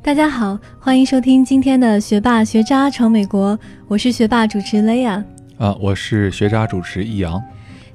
大家好，欢迎收听今天的学霸学渣闯美国，我是学霸主持雷亚。啊，我是学渣主持易阳。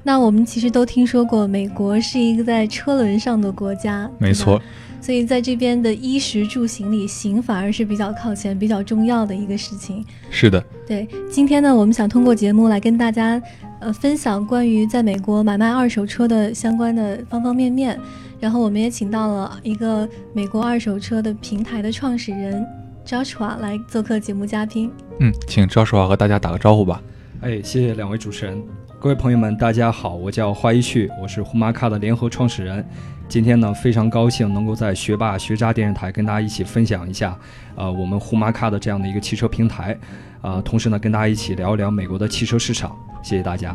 那我们其实都听说过，美国是一个在车轮上的国家，没错。所以在这边的衣食住行里，行反而是比较靠前、比较重要的一个事情。是的，对。今天呢，我们想通过节目来跟大家，呃，分享关于在美国买卖二手车的相关的方方面面。然后我们也请到了一个美国二手车的平台的创始人 Joshua 来做客节目嘉宾。嗯，请 Joshua 和大家打个招呼吧。哎，谢谢两位主持人，各位朋友们，大家好，我叫花一旭，我是胡马卡的联合创始人。今天呢，非常高兴能够在学霸学渣电视台跟大家一起分享一下，呃，我们胡马卡的这样的一个汽车平台，啊，同时呢，跟大家一起聊一聊美国的汽车市场。谢谢大家，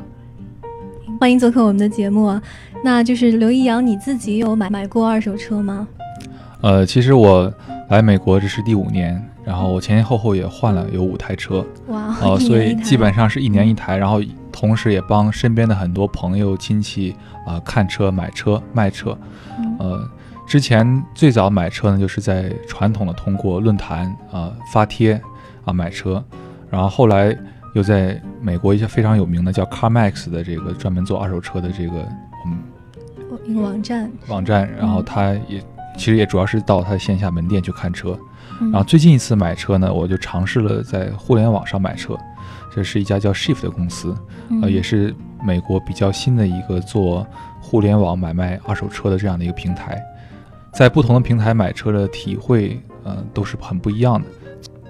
欢迎做客我们的节目。那就是刘一阳，你自己有买买过二手车吗？呃，其实我来美国这是第五年，然后我前前后后也换了有五台车，哇，哦，所以基本上是一年一台，然后同时也帮身边的很多朋友亲戚啊看车、买车、卖车。呃，之前最早买车呢，就是在传统的通过论坛啊发帖啊买车，然后后来又在美国一些非常有名的叫 CarMax 的这个专门做二手车的这个我们一个网站。网站，然后他也其实也主要是到他的线下门店去看车，然后最近一次买车呢，我就尝试了在互联网上买车，这是一家叫 Shift 的公司，呃，也是美国比较新的一个做。互联网买卖二手车的这样的一个平台，在不同的平台买车的体会，呃，都是很不一样的。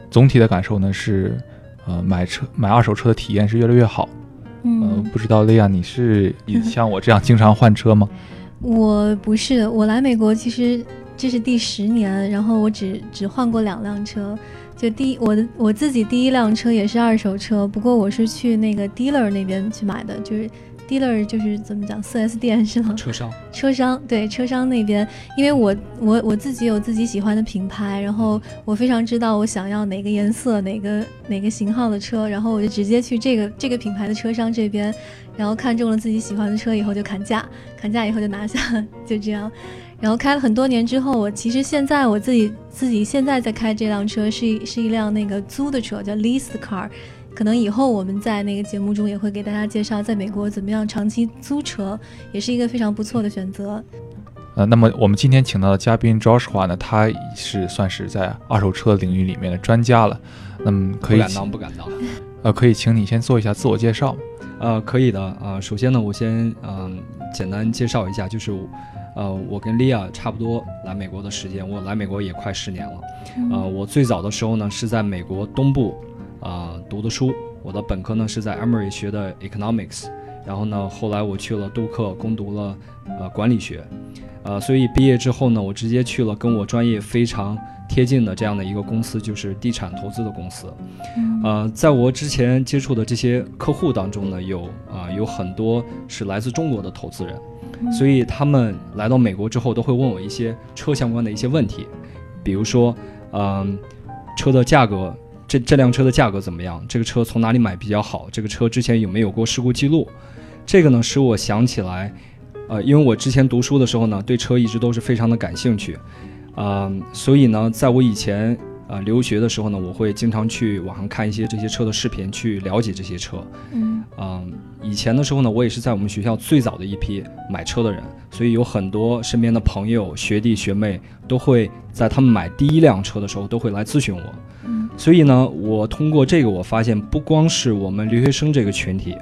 总体的感受呢是，呃，买车买二手车的体验是越来越好。嗯，不知道利亚，你是 像我这样经常换车吗？我不是，我来美国其实这是第十年，然后我只只换过两辆车。就第一，我的我自己第一辆车也是二手车，不过我是去那个 dealer 那边去买的，就是。Dealer 就是怎么讲，四 S 店是吗？车商，车商对车商那边，因为我我我自己有自己喜欢的品牌，然后我非常知道我想要哪个颜色、哪个哪个型号的车，然后我就直接去这个这个品牌的车商这边，然后看中了自己喜欢的车以后就砍价，砍价以后就拿下，就这样，然后开了很多年之后，我其实现在我自己自己现在在开这辆车是是一辆那个租的车，叫 leased car。可能以后我们在那个节目中也会给大家介绍，在美国怎么样长期租车，也是一个非常不错的选择。呃，那么我们今天请到的嘉宾 Joshua 呢，他是算是在二手车领域里面的专家了。那么可以不敢当，不敢当。呃，可以请你先做一下自我介绍。呃，可以的。啊，首先呢，我先嗯简单介绍一下，就是呃我跟莉亚差不多来美国的时间，我来美国也快十年了。呃，我最早的时候呢是在美国东部。啊，读的书，我的本科呢是在 Emory 学的 Economics，然后呢，后来我去了杜克攻读了呃管理学，呃，所以毕业之后呢，我直接去了跟我专业非常贴近的这样的一个公司，就是地产投资的公司。呃，在我之前接触的这些客户当中呢，有啊有很多是来自中国的投资人，所以他们来到美国之后都会问我一些车相关的一些问题，比如说，嗯，车的价格。这这辆车的价格怎么样？这个车从哪里买比较好？这个车之前有没有过事故记录？这个呢，使我想起来，呃，因为我之前读书的时候呢，对车一直都是非常的感兴趣，啊，所以呢，在我以前啊留学的时候呢，我会经常去网上看一些这些车的视频，去了解这些车。嗯，啊，以前的时候呢，我也是在我们学校最早的一批买车的人，所以有很多身边的朋友、学弟学妹都会在他们买第一辆车的时候，都会来咨询我。所以呢，我通过这个，我发现不光是我们留学生这个群体，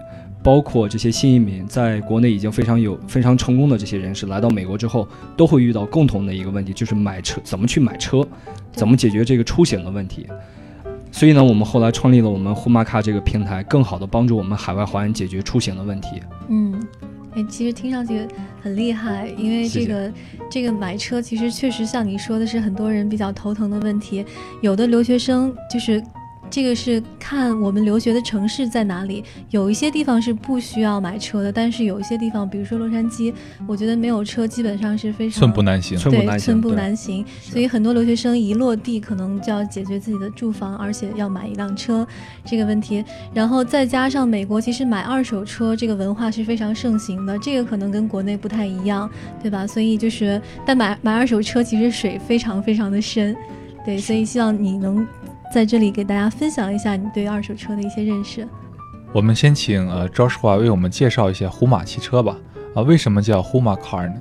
包括这些新移民，在国内已经非常有非常成功的这些人士，来到美国之后，都会遇到共同的一个问题，就是买车怎么去买车，怎么解决这个出行的问题。所以呢，我们后来创立了我们呼玛卡这个平台，更好的帮助我们海外华人解决出行的问题。嗯。哎，其实听上去很厉害，因为这个这个买车其实确实像你说的是很多人比较头疼的问题，有的留学生就是。这个是看我们留学的城市在哪里，有一些地方是不需要买车的，但是有一些地方，比如说洛杉矶，我觉得没有车基本上是非常寸步难行，对，寸步难行。所以很多留学生一落地，可能就要解决自己的住房，而且要买一辆车这个问题。然后再加上美国其实买二手车这个文化是非常盛行的，这个可能跟国内不太一样，对吧？所以就是，但买买二手车其实水非常非常的深。对，所以希望你能在这里给大家分享一下你对二手车的一些认识。我们先请呃 Joshua 为我们介绍一下虎马汽车吧。啊，为什么叫 Huma Car 呢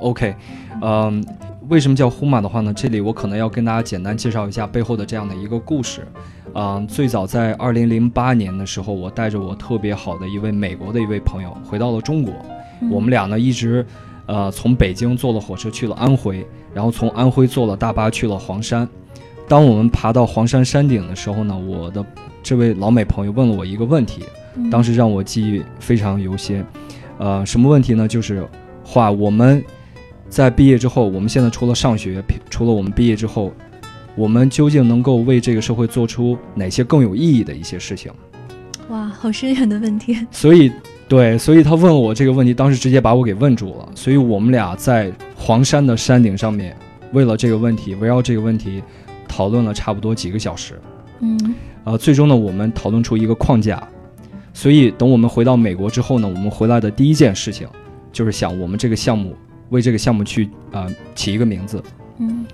？OK，嗯，为什么叫 Huma 的话呢？这里我可能要跟大家简单介绍一下背后的这样的一个故事。嗯，最早在二零零八年的时候，我带着我特别好的一位美国的一位朋友回到了中国。我们俩呢一直，呃，从北京坐了火车去了安徽，然后从安徽坐了大巴去了黄山。当我们爬到黄山山顶的时候呢，我的这位老美朋友问了我一个问题，当时让我记忆非常犹新。呃，什么问题呢？就是话我们在毕业之后，我们现在除了上学，除了我们毕业之后。我们究竟能够为这个社会做出哪些更有意义的一些事情？哇，好深远的问题。所以，对，所以他问我这个问题，当时直接把我给问住了。所以我们俩在黄山的山顶上面，为了这个问题，围绕这个问题讨论了差不多几个小时。嗯，呃，最终呢，我们讨论出一个框架。所以，等我们回到美国之后呢，我们回来的第一件事情就是想我们这个项目为这个项目去啊起一个名字。嗯。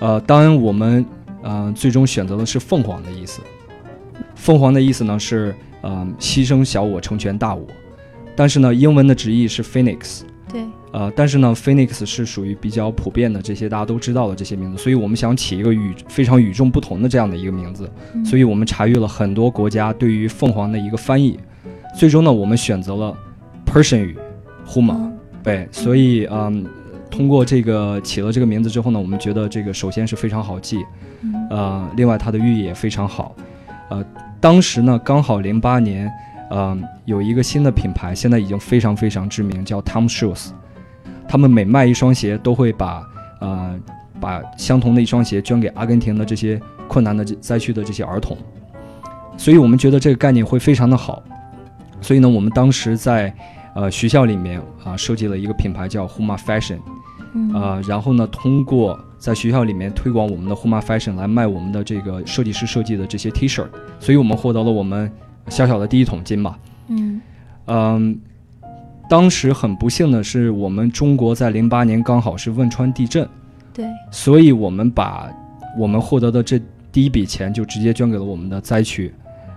呃，当然我们，呃，最终选择的是凤凰的意思。凤凰的意思呢是，呃，牺牲小我成全大我。但是呢，英文的直译是 Phoenix。对。呃，但是呢，Phoenix 是属于比较普遍的，这些大家都知道的这些名字，所以我们想起一个与非常与众不同的这样的一个名字。所以我们查阅了很多国家对于凤凰的一个翻译，最终呢，我们选择了 Persian 语，Huma。对，所以，嗯。通过这个起了这个名字之后呢，我们觉得这个首先是非常好记，呃，另外它的寓意也非常好，呃，当时呢刚好零八年，嗯，有一个新的品牌，现在已经非常非常知名，叫 Tom Shoes，他们每卖一双鞋都会把呃把相同的一双鞋捐给阿根廷的这些困难的灾区的这些儿童，所以我们觉得这个概念会非常的好，所以呢，我们当时在呃学校里面啊设计了一个品牌叫 Huma Fashion。呃，然后呢，通过在学校里面推广我们的 Huma Fashion 来卖我们的这个设计师设计的这些 T 恤，所以我们获得了我们小小的第一桶金吧。嗯嗯，当时很不幸的是，我们中国在零八年刚好是汶川地震，对，所以我们把我们获得的这第一笔钱就直接捐给了我们的灾区，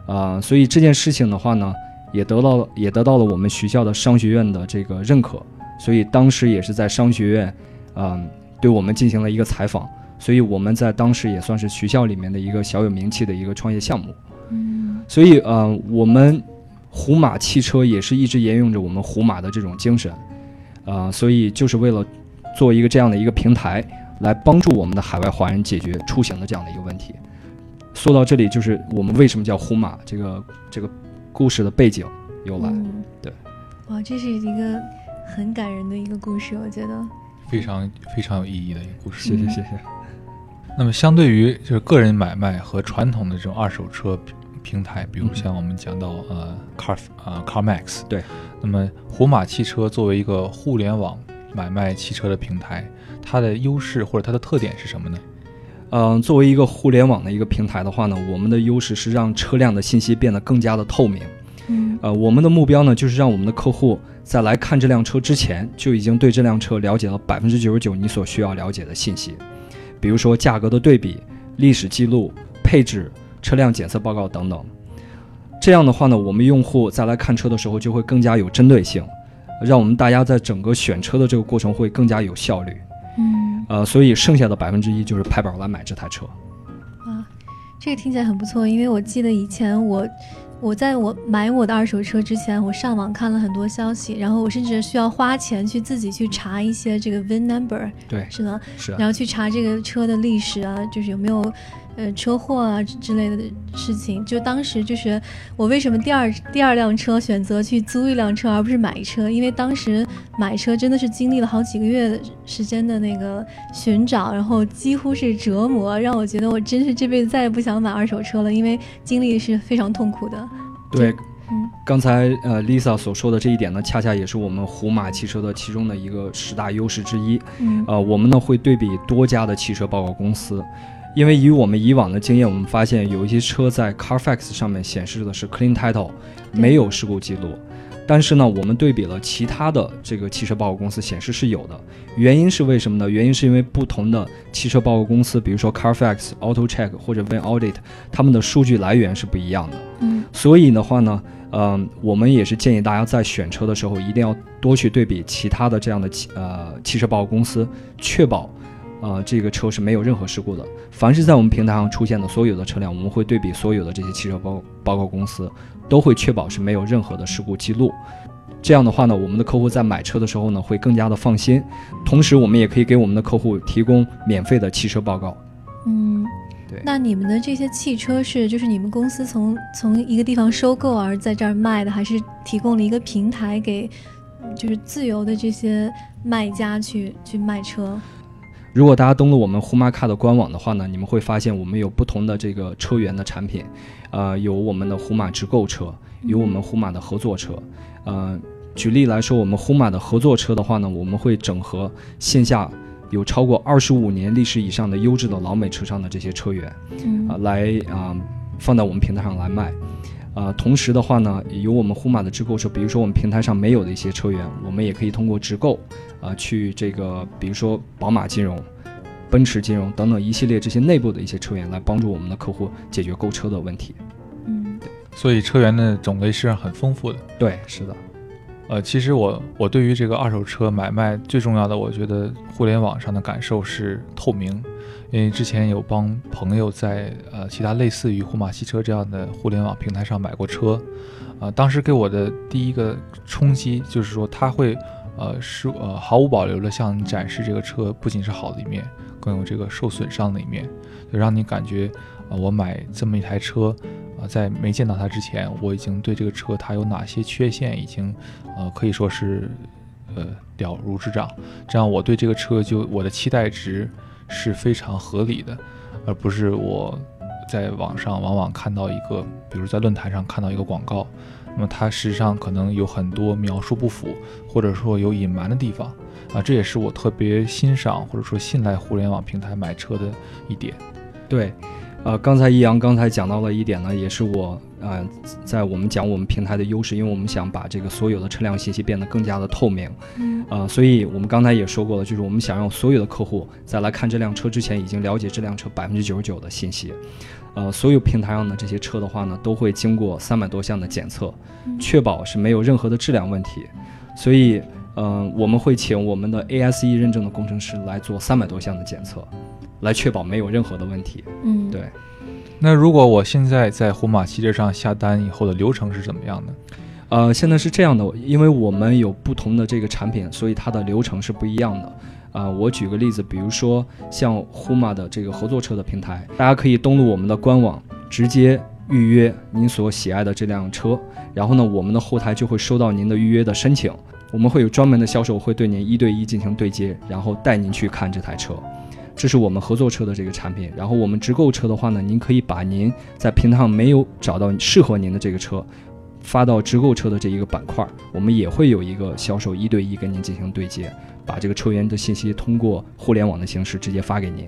啊，所以这件事情的话呢，也得到也得到了我们学校的商学院的这个认可，所以当时也是在商学院。嗯，对我们进行了一个采访，所以我们在当时也算是学校里面的一个小有名气的一个创业项目。嗯，所以呃，我们虎马汽车也是一直沿用着我们虎马的这种精神，啊，所以就是为了做一个这样的一个平台，来帮助我们的海外华人解决出行的这样的一个问题。说到这里，就是我们为什么叫虎马这个这个故事的背景由来。对，哇，这是一个很感人的一个故事，我觉得。非常非常有意义的一个故事，谢谢谢谢。那么，相对于就是个人买卖和传统的这种二手车平台，比如像我们讲到呃，Car 啊，CarMax，对。那么，虎马汽车作为一个互联网买卖汽车的平台，它的优势或者它的特点是什么呢？嗯，作为一个互联网的一个平台的话呢，我们的优势是让车辆的信息变得更加的透明。嗯。呃，我们的目标呢，就是让我们的客户。在来看这辆车之前，就已经对这辆车了解了百分之九十九你所需要了解的信息，比如说价格的对比、历史记录、配置、车辆检测报告等等。这样的话呢，我们用户在来看车的时候就会更加有针对性，让我们大家在整个选车的这个过程会更加有效率。嗯，呃，所以剩下的百分之一就是拍板来买这台车。啊，这个听起来很不错，因为我记得以前我。我在我买我的二手车之前，我上网看了很多消息，然后我甚至需要花钱去自己去查一些这个 VIN number，对，是吗？是。然后去查这个车的历史啊，就是有没有。呃，车祸啊之类的事情，就当时就是我为什么第二第二辆车选择去租一辆车而不是买车，因为当时买车真的是经历了好几个月时间的那个寻找，然后几乎是折磨，让我觉得我真是这辈子再也不想买二手车了，因为经历是非常痛苦的。对，嗯，刚才呃 Lisa 所说的这一点呢，恰恰也是我们虎马汽车的其中的一个十大优势之一。嗯，呃，我们呢会对比多家的汽车报告公司。因为以我们以往的经验，我们发现有一些车在 Carfax 上面显示的是 clean title，没有事故记录，但是呢，我们对比了其他的这个汽车报告公司，显示是有的。原因是为什么呢？原因是因为不同的汽车报告公司，比如说 Carfax、AutoCheck 或者 Van Audit，他们的数据来源是不一样的。嗯，所以的话呢，嗯，我们也是建议大家在选车的时候，一定要多去对比其他的这样的汽呃汽车报告公司，确保。呃，这个车是没有任何事故的。凡是在我们平台上出现的所有的车辆，我们会对比所有的这些汽车报报告公司，都会确保是没有任何的事故记录。这样的话呢，我们的客户在买车的时候呢，会更加的放心。同时，我们也可以给我们的客户提供免费的汽车报告。嗯，对。那你们的这些汽车是就是你们公司从从一个地方收购而在这儿卖的，还是提供了一个平台给就是自由的这些卖家去去卖车？如果大家登录我们呼玛卡的官网的话呢，你们会发现我们有不同的这个车源的产品，呃，有我们的呼玛直购车，有我们呼玛的合作车。呃，举例来说，我们呼玛的合作车的话呢，我们会整合线下有超过二十五年历史以上的优质的老美车商的这些车源，啊，来啊放在我们平台上来卖。啊，同时的话呢，有我们呼马的直购车，比如说我们平台上没有的一些车源，我们也可以通过直购，啊，去这个，比如说宝马金融、奔驰金融等等一系列这些内部的一些车源，来帮助我们的客户解决购车的问题。嗯，对，所以车源的种类是很丰富的。对，是的。呃，其实我我对于这个二手车买卖最重要的，我觉得互联网上的感受是透明。因为之前有帮朋友在呃其他类似于虎马汽车这样的互联网平台上买过车，啊，当时给我的第一个冲击就是说他会呃是呃毫无保留的向你展示这个车不仅是好的一面，更有这个受损伤的一面，就让你感觉啊我买这么一台车啊在没见到它之前，我已经对这个车它有哪些缺陷已经呃可以说是呃了如指掌，这样我对这个车就我的期待值。是非常合理的，而不是我在网上往往看到一个，比如在论坛上看到一个广告，那么它实际上可能有很多描述不符，或者说有隐瞒的地方啊，这也是我特别欣赏或者说信赖互联网平台买车的一点。对，呃，刚才易阳刚才讲到了一点呢，也是我。呃，在我们讲我们平台的优势，因为我们想把这个所有的车辆信息变得更加的透明，嗯，呃，所以我们刚才也说过了，就是我们想让所有的客户在来看这辆车之前，已经了解这辆车百分之九十九的信息，呃，所有平台上的这些车的话呢，都会经过三百多项的检测，确保是没有任何的质量问题，所以，嗯，我们会请我们的 ASE 认证的工程师来做三百多项的检测，来确保没有任何的问题，嗯，对。那如果我现在在虎马汽车上下单以后的流程是怎么样的？呃，现在是这样的，因为我们有不同的这个产品，所以它的流程是不一样的。啊，我举个例子，比如说像呼马的这个合作车的平台，大家可以登录我们的官网，直接预约您所喜爱的这辆车，然后呢，我们的后台就会收到您的预约的申请，我们会有专门的销售会对您一对一进行对接，然后带您去看这台车。这是我们合作车的这个产品，然后我们直购车的话呢，您可以把您在平台上没有找到适合您的这个车，发到直购车的这一个板块，我们也会有一个销售一对一跟您进行对接，把这个车源的信息通过互联网的形式直接发给您。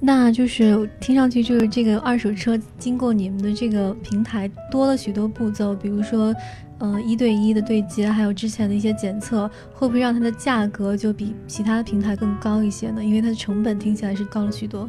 那就是听上去就是这个二手车经过你们的这个平台多了许多步骤，比如说。呃，一对一的对接，还有之前的一些检测，会不会让它的价格就比其他的平台更高一些呢？因为它的成本听起来是高了许多。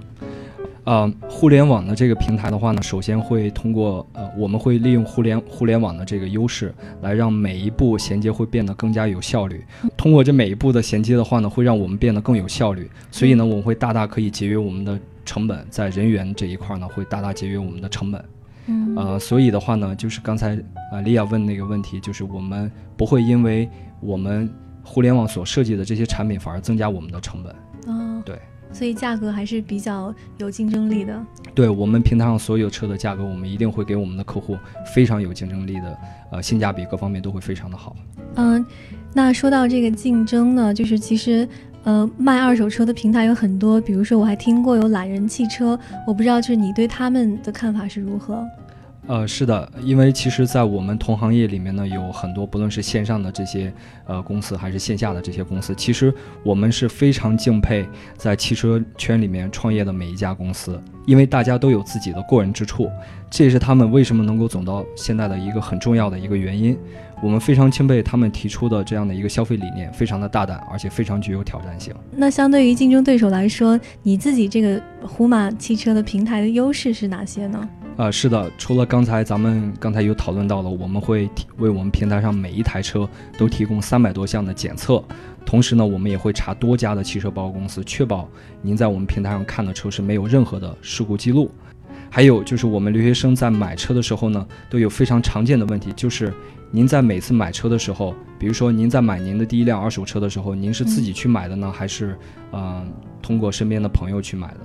呃，互联网的这个平台的话呢，首先会通过呃，我们会利用互联互联网的这个优势，来让每一步衔接会变得更加有效率。通过这每一步的衔接的话呢，会让我们变得更有效率。所以呢，我们会大大可以节约我们的成本，在人员这一块呢，会大大节约我们的成本。嗯，呃，所以的话呢，就是刚才啊，莉亚问那个问题，就是我们不会因为我们互联网所设计的这些产品，反而增加我们的成本。哦，对，所以价格还是比较有竞争力的。对我们平台上所有车的价格，我们一定会给我们的客户非常有竞争力的，呃，性价比各方面都会非常的好。嗯，那说到这个竞争呢，就是其实。呃，卖二手车的平台有很多，比如说我还听过有懒人汽车，我不知道就是你对他们的看法是如何？呃，是的，因为其实，在我们同行业里面呢，有很多不论是线上的这些呃公司，还是线下的这些公司，其实我们是非常敬佩在汽车圈里面创业的每一家公司，因为大家都有自己的过人之处，这也是他们为什么能够走到现在的一个很重要的一个原因。我们非常钦佩他们提出的这样的一个消费理念，非常的大胆，而且非常具有挑战性。那相对于竞争对手来说，你自己这个虎马汽车的平台的优势是哪些呢？呃，是的，除了刚才咱们刚才有讨论到了，我们会提为我们平台上每一台车都提供三百多项的检测，同时呢，我们也会查多家的汽车报告公司，确保您在我们平台上看的车是没有任何的事故记录。还有就是我们留学生在买车的时候呢，都有非常常见的问题，就是您在每次买车的时候，比如说您在买您的第一辆二手车的时候，您是自己去买的呢，还是嗯通过身边的朋友去买的？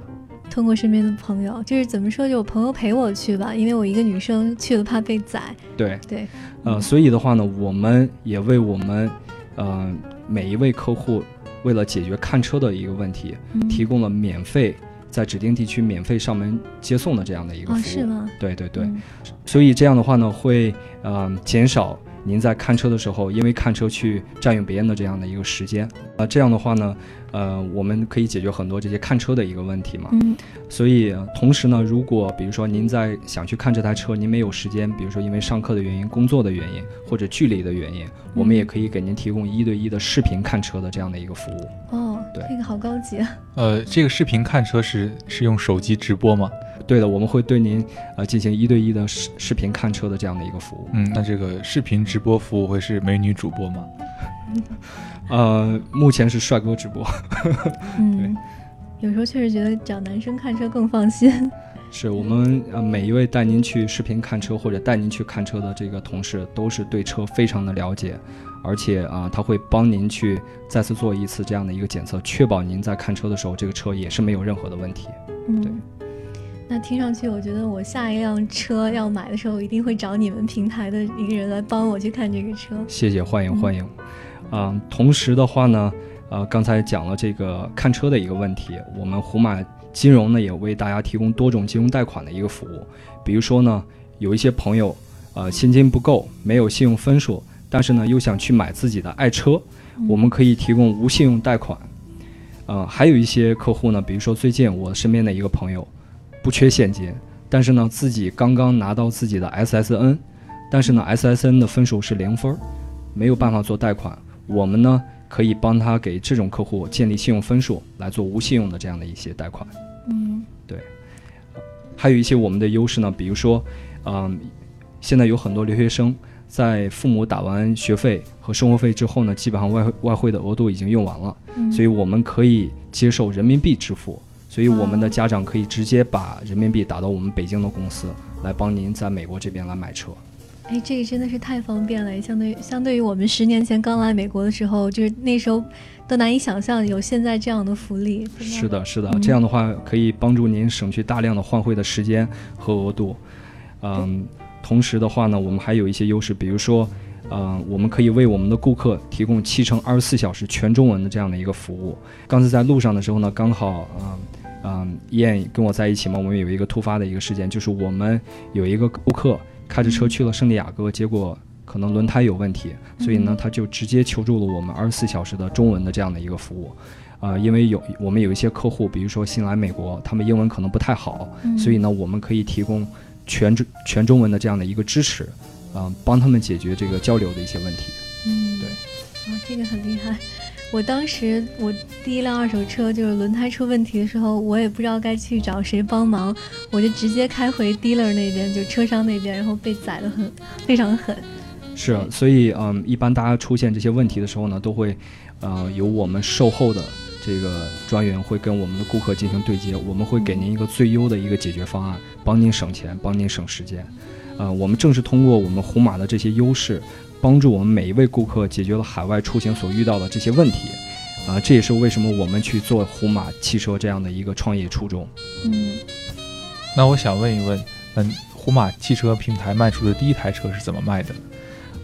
通过身边的朋友，就是怎么说，就我朋友陪我去吧，因为我一个女生去了怕被宰。对对，呃，所以的话呢，我们也为我们，呃，每一位客户，为了解决看车的一个问题，提供了免费在指定地区免费上门接送的这样的一个服务。是吗？对对对，所以这样的话呢，会呃减少您在看车的时候，因为看车去占用别人的这样的一个时间。啊，这样的话呢。呃，我们可以解决很多这些看车的一个问题嘛。嗯。所以，同时呢，如果比如说您在想去看这台车，您没有时间，比如说因为上课的原因、工作的原因或者距离的原因，我们也可以给您提供一对一的视频看车的这样的一个服务。哦，对，这个好高级啊。呃，这个视频看车是是用手机直播吗？对的，我们会对您呃进行一对一的视视频看车的这样的一个服务。嗯，那这个视频直播服务会是美女主播吗？呃，目前是帅哥直播。嗯，有时候确实觉得找男生看车更放心。是我们呃每一位带您去视频看车或者带您去看车的这个同事，都是对车非常的了解，而且啊，他会帮您去再次做一次这样的一个检测，确保您在看车的时候，这个车也是没有任何的问题。嗯，那听上去，我觉得我下一辆车要买的时候，一定会找你们平台的一个人来帮我去看这个车。谢谢，欢迎欢迎。啊，同时的话呢，呃，刚才讲了这个看车的一个问题，我们胡马金融呢也为大家提供多种金融贷款的一个服务。比如说呢，有一些朋友，呃，现金不够，没有信用分数，但是呢又想去买自己的爱车，我们可以提供无信用贷款。呃，还有一些客户呢，比如说最近我身边的一个朋友，不缺现金，但是呢自己刚刚拿到自己的 SSN，但是呢 SSN 的分数是零分，没有办法做贷款。我们呢可以帮他给这种客户建立信用分数，来做无信用的这样的一些贷款。嗯，对。还有一些我们的优势呢，比如说，嗯，现在有很多留学生在父母打完学费和生活费之后呢，基本上外外汇的额度已经用完了，所以我们可以接受人民币支付，所以我们的家长可以直接把人民币打到我们北京的公司，来帮您在美国这边来买车。哎，这个真的是太方便了，相对相对于我们十年前刚来美国的时候，就是那时候都难以想象有现在这样的福利。是的，是的，这样的话可以帮助您省去大量的换汇的时间和额度。嗯，同时的话呢，我们还有一些优势，比如说，嗯，我们可以为我们的顾客提供七乘二十四小时全中文的这样的一个服务。刚才在路上的时候呢，刚好，嗯嗯，燕跟我在一起嘛，我们有一个突发的一个事件，就是我们有一个顾客。开着车去了圣地亚哥，结果可能轮胎有问题，所以呢，他就直接求助了我们二十四小时的中文的这样的一个服务。啊，因为有我们有一些客户，比如说新来美国，他们英文可能不太好，所以呢，我们可以提供全中全中文的这样的一个支持，啊，帮他们解决这个交流的一些问题。嗯，对，啊，这个很厉害。我当时我第一辆二手车就是轮胎出问题的时候，我也不知道该去找谁帮忙，我就直接开回 dealer 那边，就车商那边，然后被宰得很非常狠。是，所以嗯，一般大家出现这些问题的时候呢，都会，呃，由我们售后的这个专员会跟我们的顾客进行对接，我们会给您一个最优的一个解决方案，帮您省钱，帮您省时间。呃，我们正是通过我们红马的这些优势。帮助我们每一位顾客解决了海外出行所遇到的这些问题，啊，这也是为什么我们去做虎马汽车这样的一个创业初衷。嗯，那我想问一问，嗯，虎马汽车平台卖出的第一台车是怎么卖的？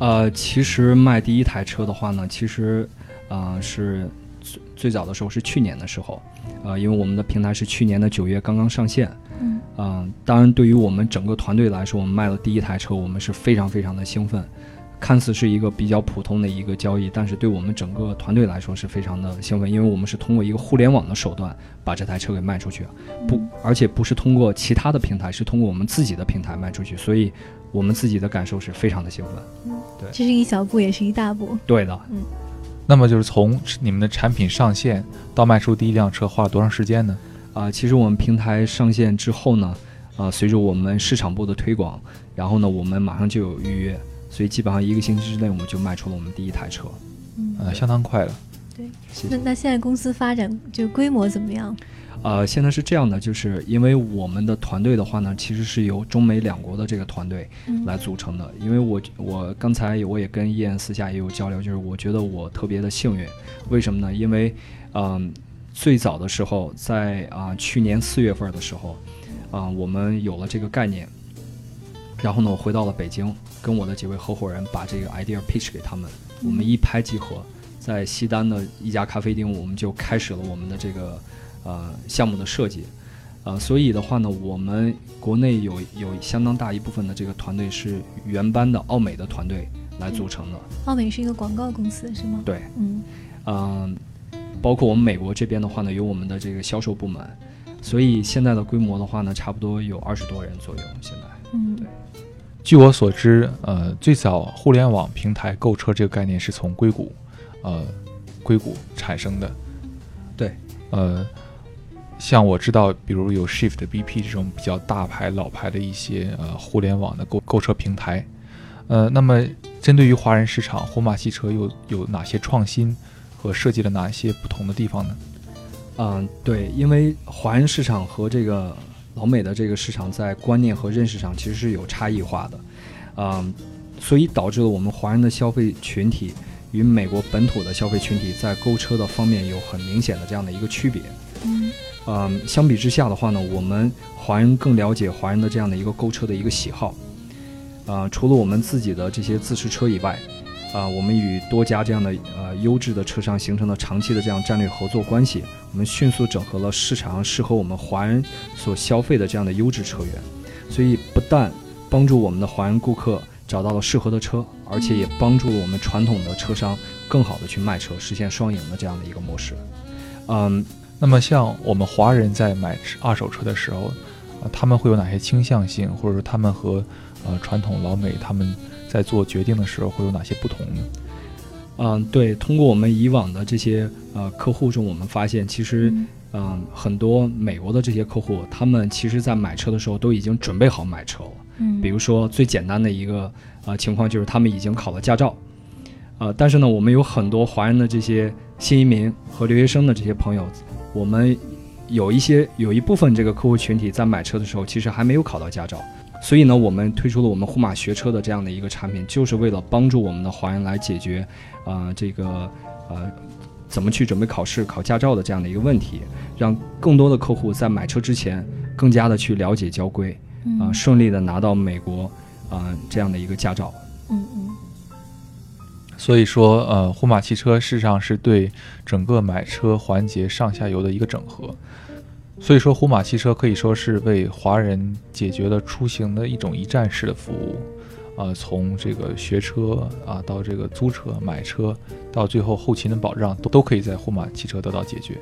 呃，其实卖第一台车的话呢，其实，啊，是最最早的时候是去年的时候，呃，因为我们的平台是去年的九月刚刚上线。嗯。嗯，当然对于我们整个团队来说，我们卖了第一台车，我们是非常非常的兴奋。看似是一个比较普通的一个交易，但是对我们整个团队来说是非常的兴奋，因为我们是通过一个互联网的手段把这台车给卖出去，不，而且不是通过其他的平台，是通过我们自己的平台卖出去，所以我们自己的感受是非常的兴奋。嗯，对，这是一小步，也是一大步。对的，嗯。那么就是从你们的产品上线到卖出第一辆车花了多长时间呢？啊，其实我们平台上线之后呢，啊，随着我们市场部的推广，然后呢，我们马上就有预约。所以基本上一个星期之内，我们就卖出了我们第一台车，嗯，相当快了。对，那那现在公司发展就规模怎么样？呃，现在是这样的，就是因为我们的团队的话呢，其实是由中美两国的这个团队来组成的。因为我我刚才我也跟叶私下也有交流，就是我觉得我特别的幸运，为什么呢？因为嗯，最早的时候在啊去年四月份的时候，啊我们有了这个概念。然后呢，我回到了北京，跟我的几位合伙人把这个 idea pitch 给他们，我们一拍即合，在西单的一家咖啡厅，我们就开始了我们的这个呃项目的设计，呃，所以的话呢，我们国内有有相当大一部分的这个团队是原班的奥美的团队来组成的。奥美是一个广告公司是吗？对，嗯，嗯，包括我们美国这边的话呢，有我们的这个销售部门，所以现在的规模的话呢，差不多有二十多人左右。现在，嗯，对。据我所知，呃，最早互联网平台购车这个概念是从硅谷，呃，硅谷产生的。对，呃，像我知道，比如有 Shift、BP 这种比较大牌、老牌的一些呃互联网的购购车平台，呃，那么针对于华人市场，红马汽车又有哪些创新和设计了哪些不同的地方呢？嗯，对，因为华人市场和这个。老美的这个市场在观念和认识上其实是有差异化的，嗯，所以导致了我们华人的消费群体与美国本土的消费群体在购车的方面有很明显的这样的一个区别。嗯，嗯，相比之下的话呢，我们华人更了解华人的这样的一个购车的一个喜好。啊，除了我们自己的这些自持车以外。啊，我们与多家这样的呃优质的车商形成了长期的这样战略合作关系。我们迅速整合了市场上适合我们华人所消费的这样的优质车源，所以不但帮助我们的华人顾客找到了适合的车，而且也帮助了我们传统的车商更好的去卖车，实现双赢的这样的一个模式。嗯，那么像我们华人在买二手车的时候，他们会有哪些倾向性，或者说他们和呃传统老美他们？在做决定的时候会有哪些不同呢？嗯，对，通过我们以往的这些呃客户中，我们发现其实嗯很多美国的这些客户，他们其实在买车的时候都已经准备好买车了。嗯，比如说最简单的一个呃情况就是他们已经考了驾照，呃，但是呢，我们有很多华人的这些新移民和留学生的这些朋友，我们有一些有一部分这个客户群体在买车的时候其实还没有考到驾照。所以呢，我们推出了我们呼马学车的这样的一个产品，就是为了帮助我们的华人来解决，啊，这个呃，怎么去准备考试、考驾照的这样的一个问题，让更多的客户在买车之前更加的去了解交规，啊，顺利的拿到美国啊这样的一个驾照。嗯嗯。所以说，呃，呼马汽车事实上是对整个买车环节上下游的一个整合。所以说，虎马汽车可以说是为华人解决了出行的一种一站式的服务，啊，从这个学车啊，到这个租车、买车，到最后后勤的保障，都都可以在虎马汽车得到解决。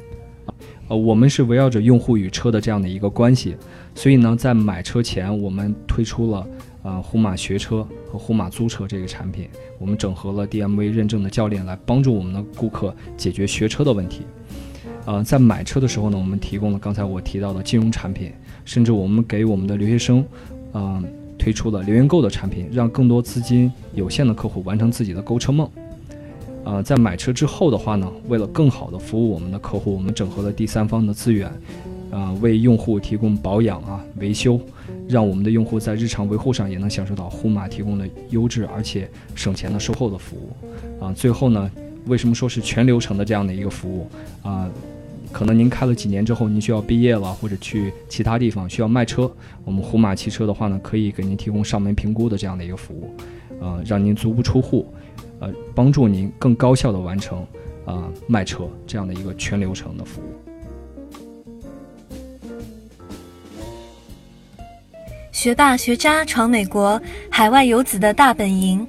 呃，我们是围绕着用户与车的这样的一个关系，所以呢，在买车前，我们推出了呃虎马学车和虎马租车这个产品，我们整合了 DMV 认证的教练来帮助我们的顾客解决学车的问题。呃，在买车的时候呢，我们提供了刚才我提到的金融产品，甚至我们给我们的留学生，嗯，推出了留言购的产品，让更多资金有限的客户完成自己的购车梦。呃，在买车之后的话呢，为了更好的服务我们的客户，我们整合了第三方的资源，呃，为用户提供保养啊、维修，让我们的用户在日常维护上也能享受到呼马提供的优质而且省钱的售后的服务。啊，最后呢，为什么说是全流程的这样的一个服务？啊。可能您开了几年之后，您需要毕业了，或者去其他地方需要卖车，我们虎马汽车的话呢，可以给您提供上门评估的这样的一个服务，呃，让您足不出户，呃，帮助您更高效的完成啊卖车这样的一个全流程的服务。学霸学渣闯美国，海外游子的大本营。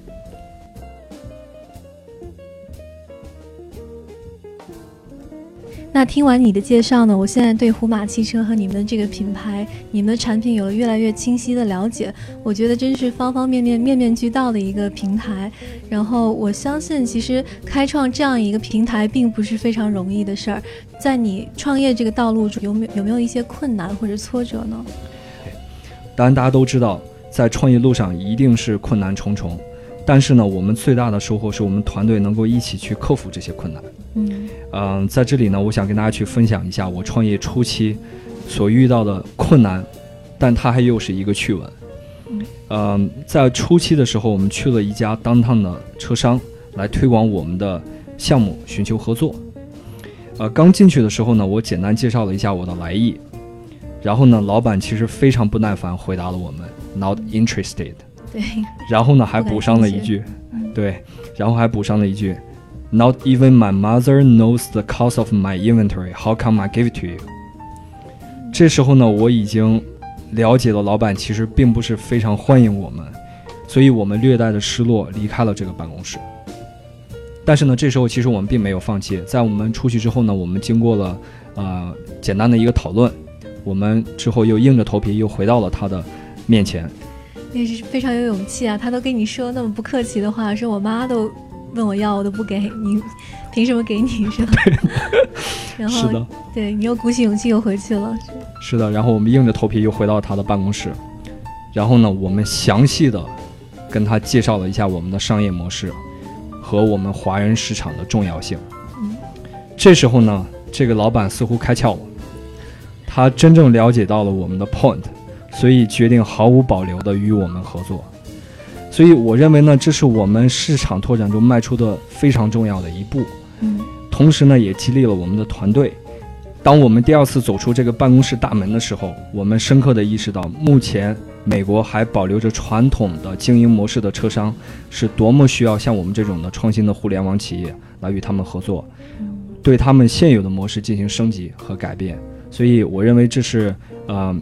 那听完你的介绍呢，我现在对虎马汽车和你们的这个品牌、你们的产品有了越来越清晰的了解。我觉得真是方方面面、面面俱到的一个平台。然后我相信，其实开创这样一个平台并不是非常容易的事儿。在你创业这个道路中，有没有有没有一些困难或者挫折呢？当然，大家都知道，在创业路上一定是困难重重。但是呢，我们最大的收获是我们团队能够一起去克服这些困难。嗯嗯，在这里呢，我想跟大家去分享一下我创业初期所遇到的困难，但它还又是一个趣闻。嗯，在初期的时候，我们去了一家 downtown 的车商来推广我们的项目，寻求合作。呃，刚进去的时候呢，我简单介绍了一下我的来意，然后呢，老板其实非常不耐烦，回答了我们 “not interested”。对，然后呢，还补上了一句，对，然后还补上了一句，Not even my mother knows the cost of my inventory. How come I give it to you？这时候呢，我已经了解了老板其实并不是非常欢迎我们，所以我们略带的失落离开了这个办公室。但是呢，这时候其实我们并没有放弃，在我们出去之后呢，我们经过了呃简单的一个讨论，我们之后又硬着头皮又回到了他的面前。那是非常有勇气啊！他都跟你说那么不客气的话，说我妈都问我要，我都不给你，凭什么给你 是吧？然后是的，对你又鼓起勇气又回去了。是的，然后我们硬着头皮又回到他的办公室，然后呢，我们详细的跟他介绍了一下我们的商业模式和我们华人市场的重要性。嗯，这时候呢，这个老板似乎开窍了，他真正了解到了我们的 point。所以决定毫无保留的与我们合作，所以我认为呢，这是我们市场拓展中迈出的非常重要的一步。嗯，同时呢，也激励了我们的团队。当我们第二次走出这个办公室大门的时候，我们深刻地意识到，目前美国还保留着传统的经营模式的车商，是多么需要像我们这种的创新的互联网企业来与他们合作，对他们现有的模式进行升级和改变。所以，我认为这是，呃。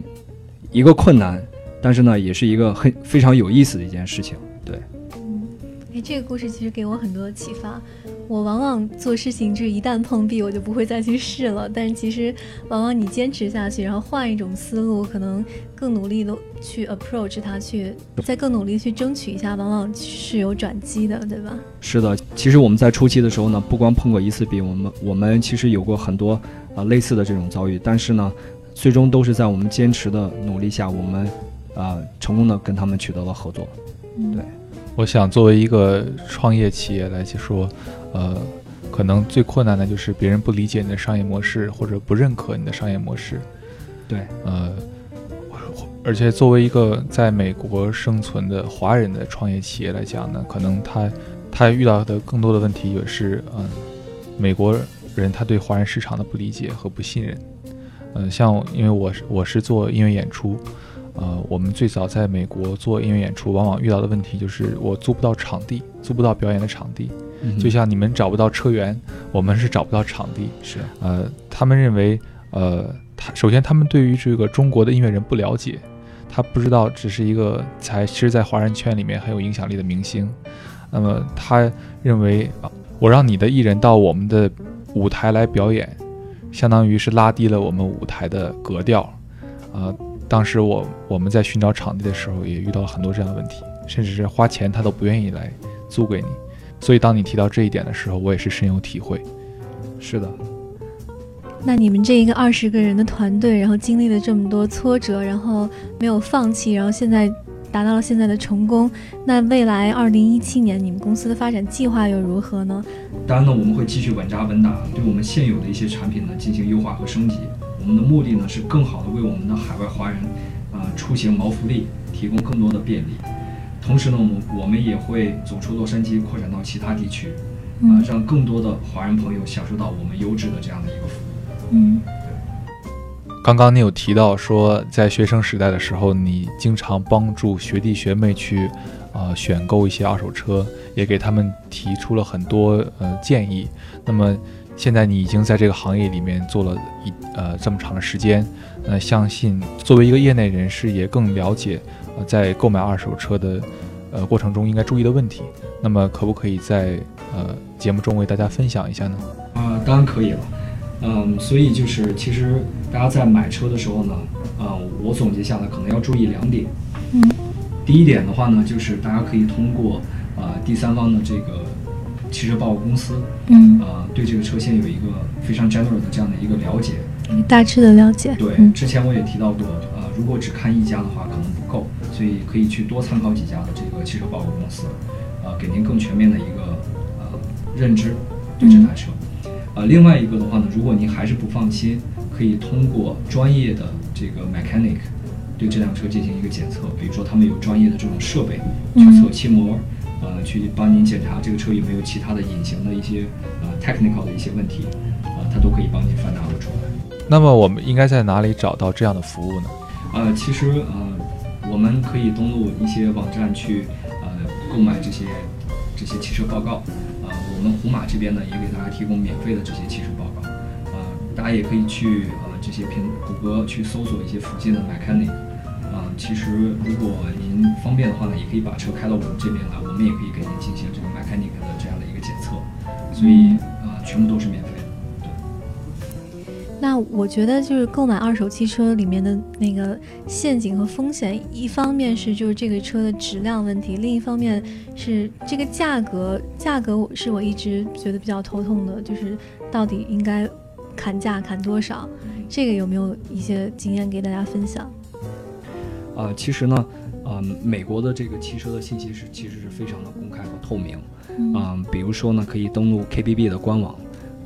一个困难，但是呢，也是一个很非常有意思的一件事情。对，嗯，哎，这个故事其实给我很多启发。我往往做事情就是一旦碰壁，我就不会再去试了。但是其实，往往你坚持下去，然后换一种思路，可能更努力的去 approach 它，去再更努力去争取一下，往往是有转机的，对吧？是的，其实我们在初期的时候呢，不光碰过一次壁，我们我们其实有过很多啊类似的这种遭遇，但是呢。最终都是在我们坚持的努力下，我们啊成功的跟他们取得了合作。对，我想作为一个创业企业来说，呃，可能最困难的就是别人不理解你的商业模式，或者不认可你的商业模式。对，呃，而且作为一个在美国生存的华人的创业企业来讲呢，可能他他遇到的更多的问题也是，嗯，美国人他对华人市场的不理解和不信任。嗯，像因为我是我是做音乐演出，呃，我们最早在美国做音乐演出，往往遇到的问题就是我租不到场地，租不到表演的场地。就像你们找不到车源，我们是找不到场地。是，呃，他们认为，呃，他首先他们对于这个中国的音乐人不了解，他不知道只是一个才其实，在华人圈里面很有影响力的明星。那么他认为，我让你的艺人到我们的舞台来表演。相当于是拉低了我们舞台的格调，啊，当时我我们在寻找场地的时候，也遇到了很多这样的问题，甚至是花钱他都不愿意来租给你。所以当你提到这一点的时候，我也是深有体会。是的。那你们这一个二十个人的团队，然后经历了这么多挫折，然后没有放弃，然后现在。达到了现在的成功，那未来二零一七年你们公司的发展计划又如何呢？当然呢，我们会继续稳扎稳打，对我们现有的一些产品呢进行优化和升级。我们的目的呢是更好的为我们的海外华人啊出行谋福利提供更多的便利。同时呢，我们我们也会走出洛杉矶，扩展到其他地区，啊，让更多的华人朋友享受到我们优质的这样的一个服务。嗯。刚刚你有提到说，在学生时代的时候，你经常帮助学弟学妹去，呃，选购一些二手车，也给他们提出了很多呃建议。那么现在你已经在这个行业里面做了一呃这么长的时间，那相信作为一个业内人士，也更了解呃在购买二手车的呃过程中应该注意的问题。那么可不可以在呃节目中为大家分享一下呢？啊，当然可以了。嗯，所以就是其实大家在买车的时候呢，呃，我总结下来可能要注意两点。嗯，第一点的话呢，就是大家可以通过呃第三方的这个汽车报告公司，嗯，呃，对这个车先有一个非常 general 的这样的一个了解。大致的了解。对，嗯之前我也提到过，呃，如果只看一家的话可能不够，所以可以去多参考几家的这个汽车报告公司，呃，给您更全面的一个呃认知对这台车。呃，另外一个的话呢，如果您还是不放心，可以通过专业的这个 mechanic 对这辆车进行一个检测，比如说他们有专业的这种设备去测漆膜，呃，去帮您检查这个车有没有其他的隐形的一些呃 technical 的一些问题，啊、它都可以帮您翻查得出来。那么我们应该在哪里找到这样的服务呢？呃，其实呃，我们可以登录一些网站去呃购买这些这些汽车报告。呃，我们虎马这边呢也给大家提供免费的这些汽车报告。呃，大家也可以去呃这些平谷歌去搜索一些附近的 mechanic。呃，其实如果您方便的话呢，也可以把车开到我们这边来，我们也可以给您进行这个 mechanic 的这样的一个检测。所以呃，全部都是免费的。对那我觉得就是购买二手汽车里面的那个陷阱和风险，一方面是就是这个车的质量问题，另一方面是这个价格，价格我是我一直觉得比较头痛的，就是到底应该砍价砍多少，这个有没有一些经验给大家分享？啊，其实呢，呃，美国的这个汽车的信息是其实是非常的公开和透明。嗯啊、比如说呢，可以登录 KBB 的官网，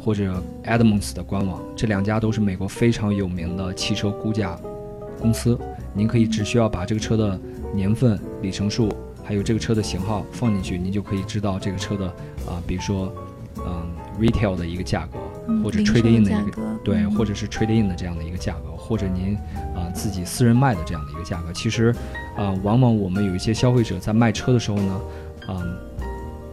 或者 Edmunds 的官网，这两家都是美国非常有名的汽车估价公司。您可以只需要把这个车的年份、里程数，还有这个车的型号放进去，您就可以知道这个车的啊、比如说嗯、retail 的一个价格，或者嗯零售 trade in 的一个对，嗯或者是 trade in 的这样的一个价格，或者您啊、自己私人卖的这样的一个价格。其实啊、往往我们有一些消费者在卖车的时候呢，嗯、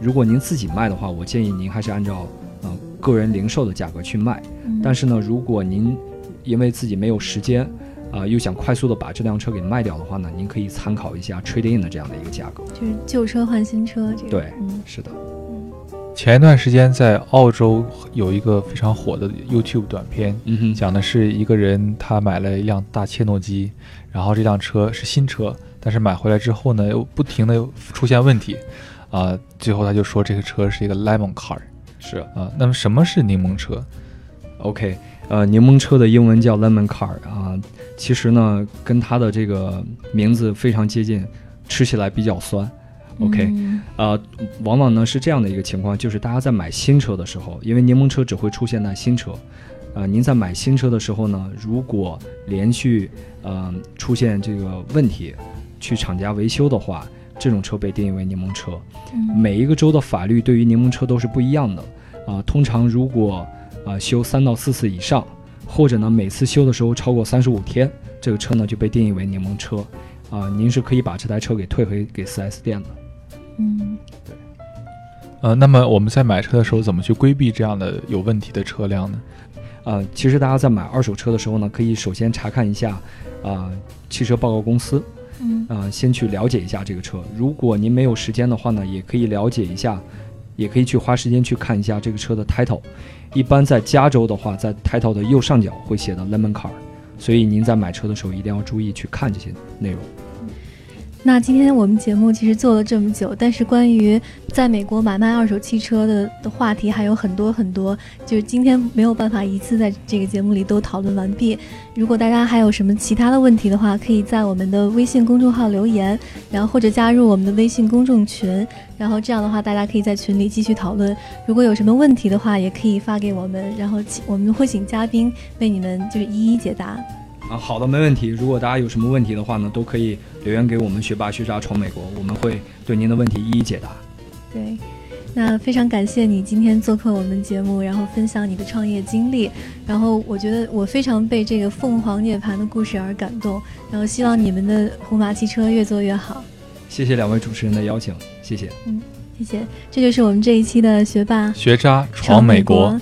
如果您自己卖的话，我建议您还是按照呃个人零售的价格去卖。嗯但是呢，如果您因为自己没有时间，啊、又想快速的把这辆车给卖掉的话呢，您可以参考一下 trade in 的这样的一个价格。就是旧车换新车这个，对嗯是的，前一段时间在澳洲有一个非常火的 YouTube 短片，嗯，讲的是一个人他买了一辆大切诺基，然后这辆车是新车，但是买回来之后呢，又不停的出现问题，啊、最后他就说这个车是一个 lemon car，是啊、那么什么是柠檬车？OK，呃，柠檬车的英文叫 lemon car 啊、其实呢跟它的这个名字非常接近，吃起来比较酸。OK，嗯呃，往往呢是这样的一个情况，就是大家在买新车的时候，因为柠檬车只会出现在新车，呃，您在买新车的时候呢，如果连续呃出现这个问题，去厂家维修的话，这种车被定义为柠檬车。嗯每一个州的法律对于柠檬车都是不一样的，啊、通常如果啊、修三到四次以上，或者呢每次修的时候超过三十五天，这个车呢就被定义为柠檬车，啊、您是可以把这台车给退回给 4S 店的。嗯呃，那么我们在买车的时候怎么去规避这样的有问题的车辆呢？呃，其实大家在买二手车的时候呢，可以首先查看一下，啊、汽车报告公司，嗯啊、先去了解一下这个车。如果您没有时间的话呢，也可以了解一下，也可以去花时间去看一下这个车的 title。一般在加州的话，在 title 的右上角会写的 lemon car，所以您在买车的时候一定要注意去看这些内容。那今天我们节目其实做了这么久，但是关于在美国买卖二手汽车的的话题还有很多很多，就是今天没有办法一次在这个节目里都讨论完毕。如果大家还有什么其他的问题的话，可以在我们的微信公众号留言，然后或者加入我们的微信公众群，然后这样的话大家可以在群里继续讨论。如果有什么问题的话，也可以发给我们，然后请我们会请嘉宾为你们就是一一解答。啊，好的，没问题。如果大家有什么问题的话呢，都可以留言给我们学霸学渣闯美国，我们会对您的问题一一解答。对，那非常感谢你今天做客我们节目，然后分享你的创业经历。然后我觉得我非常被这个凤凰涅槃的故事而感动。然后希望你们的红马汽车越做越好。谢谢两位主持人的邀请，谢谢。嗯，谢谢。这就是我们这一期的学霸学渣闯美国。